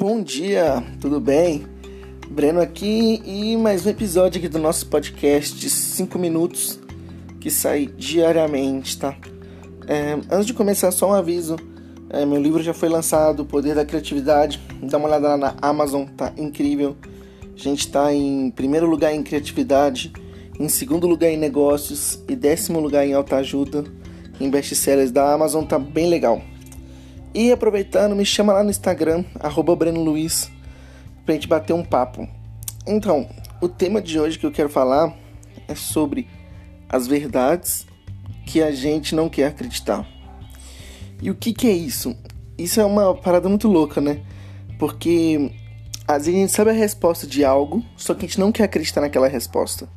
Bom dia, tudo bem? Breno aqui e mais um episódio aqui do nosso podcast de 5 minutos que sai diariamente, tá? É, antes de começar, só um aviso: é, meu livro já foi lançado, O Poder da Criatividade. Dá uma olhada lá na Amazon, tá incrível. A gente tá em primeiro lugar em criatividade, em segundo lugar em negócios e décimo lugar em alta ajuda. Em best-sellers da Amazon, tá bem legal. E aproveitando, me chama lá no Instagram, arroba Breno Luiz, pra gente bater um papo. Então, o tema de hoje que eu quero falar é sobre as verdades que a gente não quer acreditar. E o que, que é isso? Isso é uma parada muito louca, né? Porque às vezes a gente sabe a resposta de algo, só que a gente não quer acreditar naquela resposta.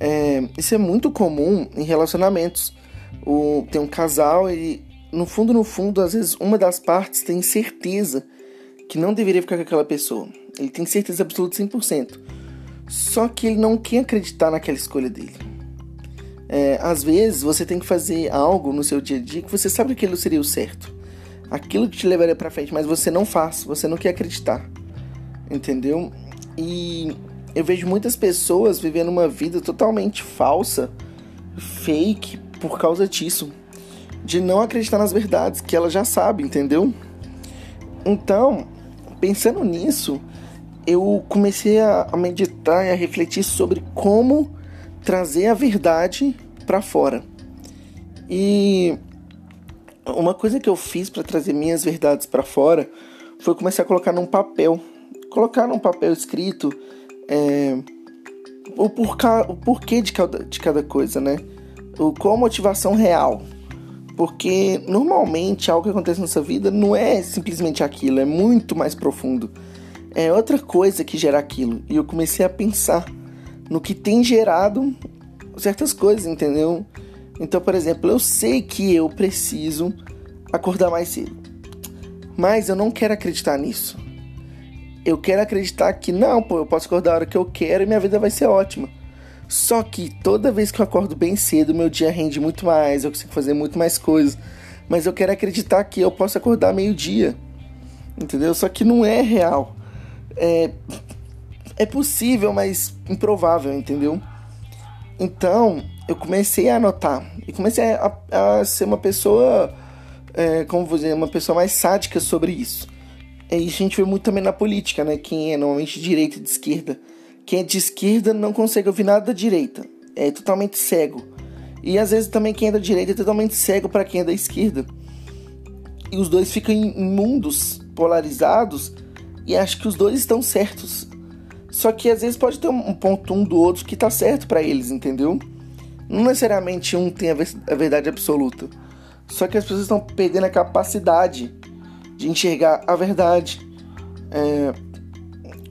É, isso é muito comum em relacionamentos. O, tem um casal e no fundo, no fundo, às vezes uma das partes tem certeza que não deveria ficar com aquela pessoa. Ele tem certeza absoluta 100%. Só que ele não quer acreditar naquela escolha dele. É, às vezes você tem que fazer algo no seu dia a dia que você sabe que aquilo seria o certo. Aquilo que te levaria para frente, mas você não faz, você não quer acreditar. Entendeu? E eu vejo muitas pessoas vivendo uma vida totalmente falsa, fake, por causa disso de não acreditar nas verdades que ela já sabe, entendeu? Então, pensando nisso, eu comecei a meditar e a refletir sobre como trazer a verdade para fora. E uma coisa que eu fiz para trazer minhas verdades para fora foi começar a colocar num papel, colocar num papel escrito é, o, porca, o porquê de cada, de cada coisa, né? O, qual a motivação real porque normalmente algo que acontece na nossa vida não é simplesmente aquilo, é muito mais profundo. É outra coisa que gera aquilo. E eu comecei a pensar no que tem gerado certas coisas, entendeu? Então, por exemplo, eu sei que eu preciso acordar mais cedo. Mas eu não quero acreditar nisso. Eu quero acreditar que não, pô, eu posso acordar a hora que eu quero e minha vida vai ser ótima. Só que toda vez que eu acordo bem cedo, meu dia rende muito mais, eu consigo fazer muito mais coisas. Mas eu quero acreditar que eu posso acordar meio-dia. Entendeu? Só que não é real. É, é possível, mas improvável, entendeu? Então, eu comecei a anotar. E comecei a, a ser uma pessoa, é, como vou dizer, uma pessoa mais sádica sobre isso. E a gente vê muito também na política, né? Quem é normalmente de direita e de esquerda quem é de esquerda não consegue ouvir nada da direita. É totalmente cego. E às vezes também quem é da direita é totalmente cego para quem é da esquerda. E os dois ficam em mundos polarizados e acho que os dois estão certos. Só que às vezes pode ter um ponto um do outro que tá certo para eles, entendeu? Não necessariamente um tem a verdade absoluta. Só que as pessoas estão perdendo a capacidade de enxergar a verdade. É,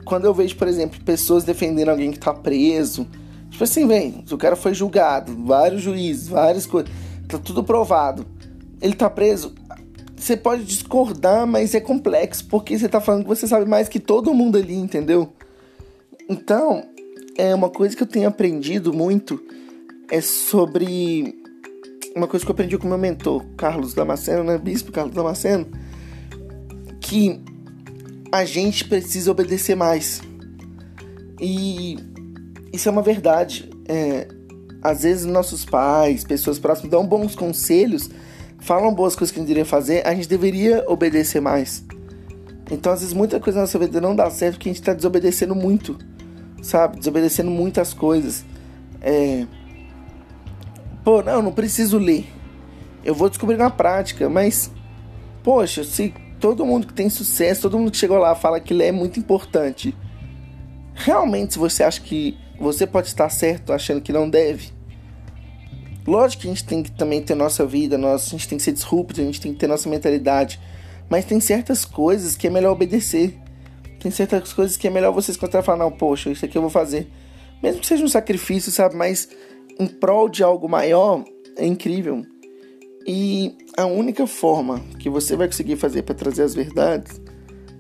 quando eu vejo, por exemplo, pessoas defendendo alguém que tá preso, tipo assim, vem, o cara foi julgado, vários juízes, várias coisas, tá tudo provado. Ele tá preso. Você pode discordar, mas é complexo, porque você tá falando que você sabe mais que todo mundo ali, entendeu? Então, é uma coisa que eu tenho aprendido muito é sobre uma coisa que eu aprendi com meu mentor, Carlos Damasceno, né? Bispo Carlos Damasceno, que a gente precisa obedecer mais. E isso é uma verdade. É, às vezes nossos pais, pessoas próximas dão bons conselhos, falam boas coisas que a gente deveria fazer, a gente deveria obedecer mais. Então, às vezes, muita coisa na nossa vida não dá certo porque a gente está desobedecendo muito, sabe? Desobedecendo muitas coisas. É... Pô, não, não preciso ler. Eu vou descobrir na prática, mas, poxa, se todo mundo que tem sucesso, todo mundo que chegou lá fala que ele é muito importante. Realmente, se você acha que você pode estar certo achando que não deve, lógico que a gente tem que também ter nossa vida, nossa, a gente tem que ser disrupto, a gente tem que ter nossa mentalidade, mas tem certas coisas que é melhor obedecer. Tem certas coisas que é melhor você se encontrar e falar, não, poxa, isso aqui eu vou fazer. Mesmo que seja um sacrifício, sabe? Mas em prol de algo maior, é incrível. E a única forma que você vai conseguir fazer para trazer as verdades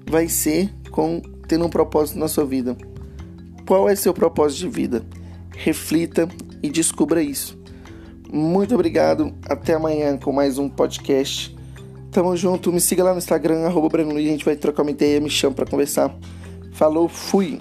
vai ser com tendo um propósito na sua vida. Qual é seu propósito de vida? Reflita e descubra isso. Muito obrigado. Até amanhã com mais um podcast tamo junto. Me siga lá no Instagram, arroba Breno Luiz. A gente vai trocar uma ideia, me chama pra conversar. Falou, fui!